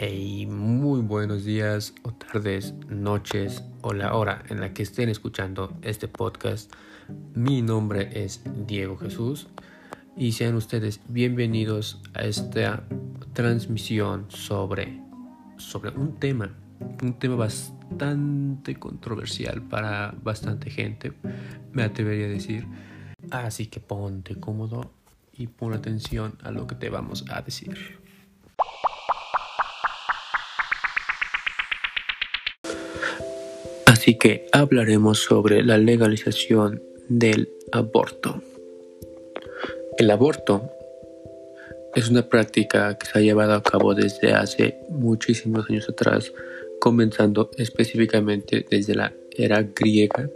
Hey, muy buenos días o tardes, noches o la hora en la que estén escuchando este podcast. Mi nombre es Diego Jesús y sean ustedes bienvenidos a esta transmisión sobre, sobre un tema, un tema bastante controversial para bastante gente, me atrevería a decir. Así que ponte cómodo y pon atención a lo que te vamos a decir. Así que hablaremos sobre la legalización del aborto. El aborto es una práctica que se ha llevado a cabo desde hace muchísimos años atrás, comenzando específicamente desde la era griega,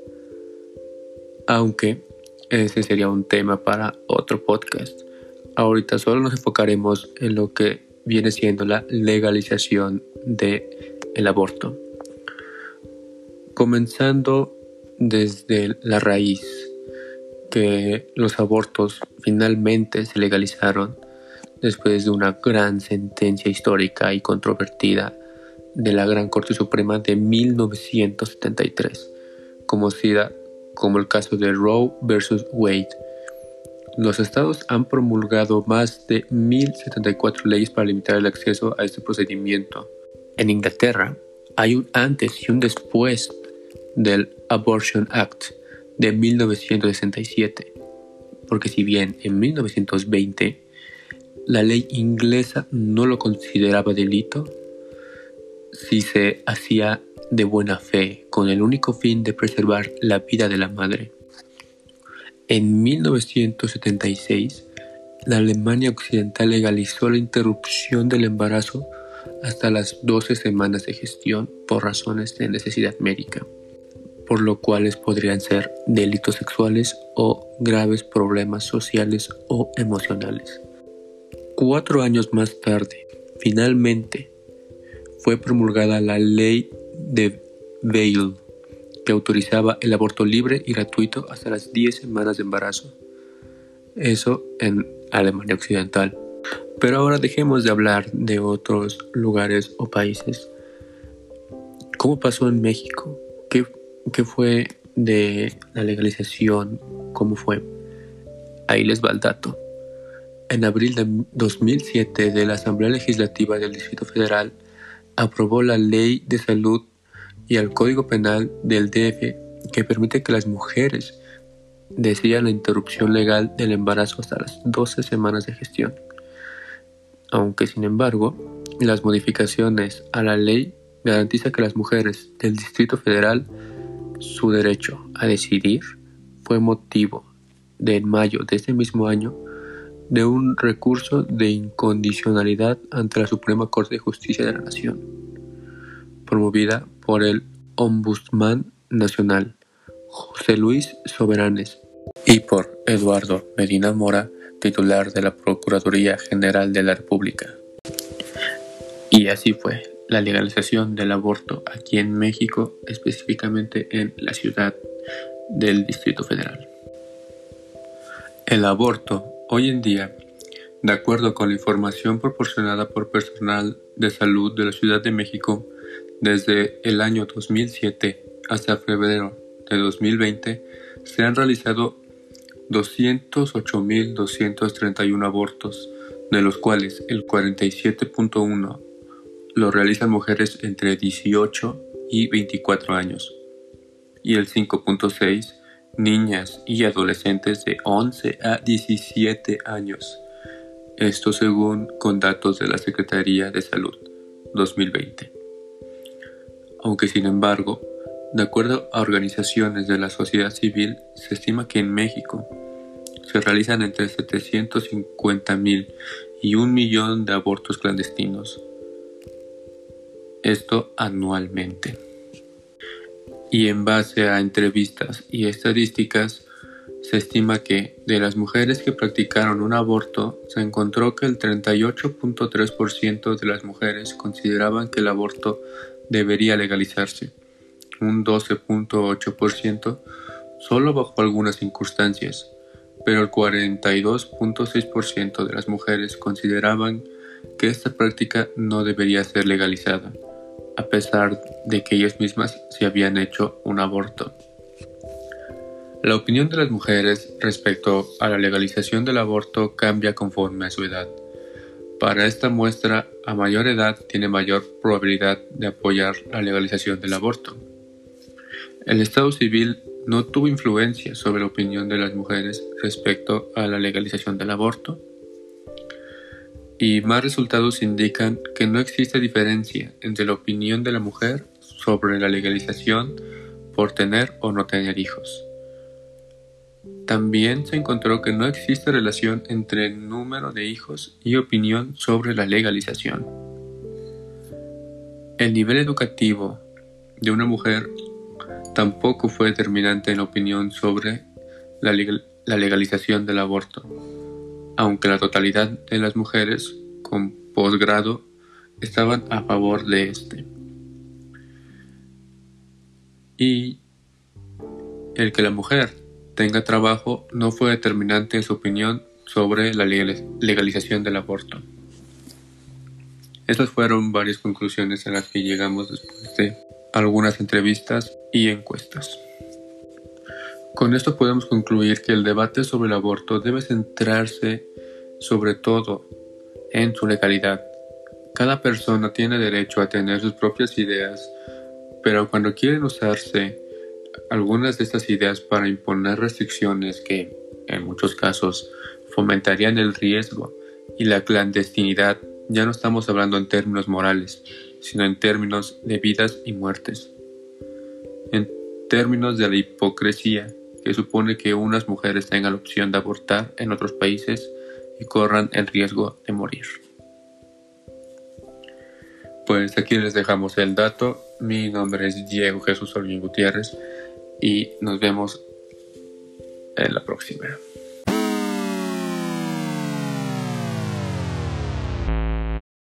aunque ese sería un tema para otro podcast. Ahorita solo nos enfocaremos en lo que viene siendo la legalización del el aborto comenzando desde la raíz, que los abortos finalmente se legalizaron después de una gran sentencia histórica y controvertida de la Gran Corte Suprema de 1973, conocida como el caso de Roe versus Wade. Los estados han promulgado más de 1074 leyes para limitar el acceso a este procedimiento. En Inglaterra hay un antes y un después del Abortion Act de 1967, porque si bien en 1920 la ley inglesa no lo consideraba delito, si se hacía de buena fe con el único fin de preservar la vida de la madre. En 1976, la Alemania Occidental legalizó la interrupción del embarazo hasta las 12 semanas de gestión por razones de necesidad médica por lo cuales podrían ser delitos sexuales o graves problemas sociales o emocionales. Cuatro años más tarde, finalmente, fue promulgada la ley de Veil, que autorizaba el aborto libre y gratuito hasta las 10 semanas de embarazo. Eso en Alemania Occidental. Pero ahora dejemos de hablar de otros lugares o países. ¿Cómo pasó en México? ¿Qué ¿Qué fue de la legalización? ¿Cómo fue? Ahí les va el dato. En abril de 2007 de la Asamblea Legislativa del Distrito Federal aprobó la Ley de Salud y el Código Penal del DF que permite que las mujeres decidan la interrupción legal del embarazo hasta las 12 semanas de gestión. Aunque sin embargo, las modificaciones a la ley garantizan que las mujeres del Distrito Federal su derecho a decidir fue motivo de en mayo de ese mismo año de un recurso de incondicionalidad ante la Suprema Corte de Justicia de la Nación, promovida por el Ombudsman Nacional, José Luis Soberanes, y por Eduardo Medina Mora, titular de la Procuraduría General de la República. Y así fue, la legalización del aborto aquí en México, específicamente en la ciudad del Distrito Federal. El aborto, hoy en día, de acuerdo con la información proporcionada por personal de salud de la Ciudad de México, desde el año 2007 hasta febrero de 2020, se han realizado 208.231 abortos, de los cuales el 47.1 lo realizan mujeres entre 18 y 24 años y el 5.6 niñas y adolescentes de 11 a 17 años. Esto según con datos de la Secretaría de Salud 2020. Aunque sin embargo, de acuerdo a organizaciones de la sociedad civil, se estima que en México se realizan entre 750 mil y un millón de abortos clandestinos esto anualmente. Y en base a entrevistas y estadísticas, se estima que de las mujeres que practicaron un aborto, se encontró que el 38.3% de las mujeres consideraban que el aborto debería legalizarse, un 12.8% solo bajo algunas circunstancias, pero el 42.6% de las mujeres consideraban que esta práctica no debería ser legalizada, a pesar de que ellas mismas se habían hecho un aborto. La opinión de las mujeres respecto a la legalización del aborto cambia conforme a su edad. Para esta muestra, a mayor edad tiene mayor probabilidad de apoyar la legalización del aborto. El Estado civil no tuvo influencia sobre la opinión de las mujeres respecto a la legalización del aborto. Y más resultados indican que no existe diferencia entre la opinión de la mujer sobre la legalización por tener o no tener hijos. También se encontró que no existe relación entre el número de hijos y opinión sobre la legalización. El nivel educativo de una mujer tampoco fue determinante en la opinión sobre la, legalización del aborto, aunque la totalidad de las mujeres con posgrado estaban a favor de este. Y el que la mujer tenga trabajo no fue determinante en su opinión sobre la legalización del aborto. Estas fueron varias conclusiones a las que llegamos después de algunas entrevistas y encuestas. Con esto podemos concluir que el debate sobre el aborto debe centrarse sobre todo en su legalidad. Cada persona tiene derecho a tener sus propias ideas, pero cuando quieren usarse algunas de estas ideas para imponer restricciones que, en muchos casos, fomentarían el riesgo y la clandestinidad, ya no estamos hablando en términos morales, sino en términos de vidas y muertes. En términos de la hipocresía que supone que unas mujeres tengan la opción de abortar en otros países y corran el riesgo de morir. Pues aquí les dejamos el dato. Mi nombre es Diego Jesús Olguín Gutiérrez y nos vemos en la próxima.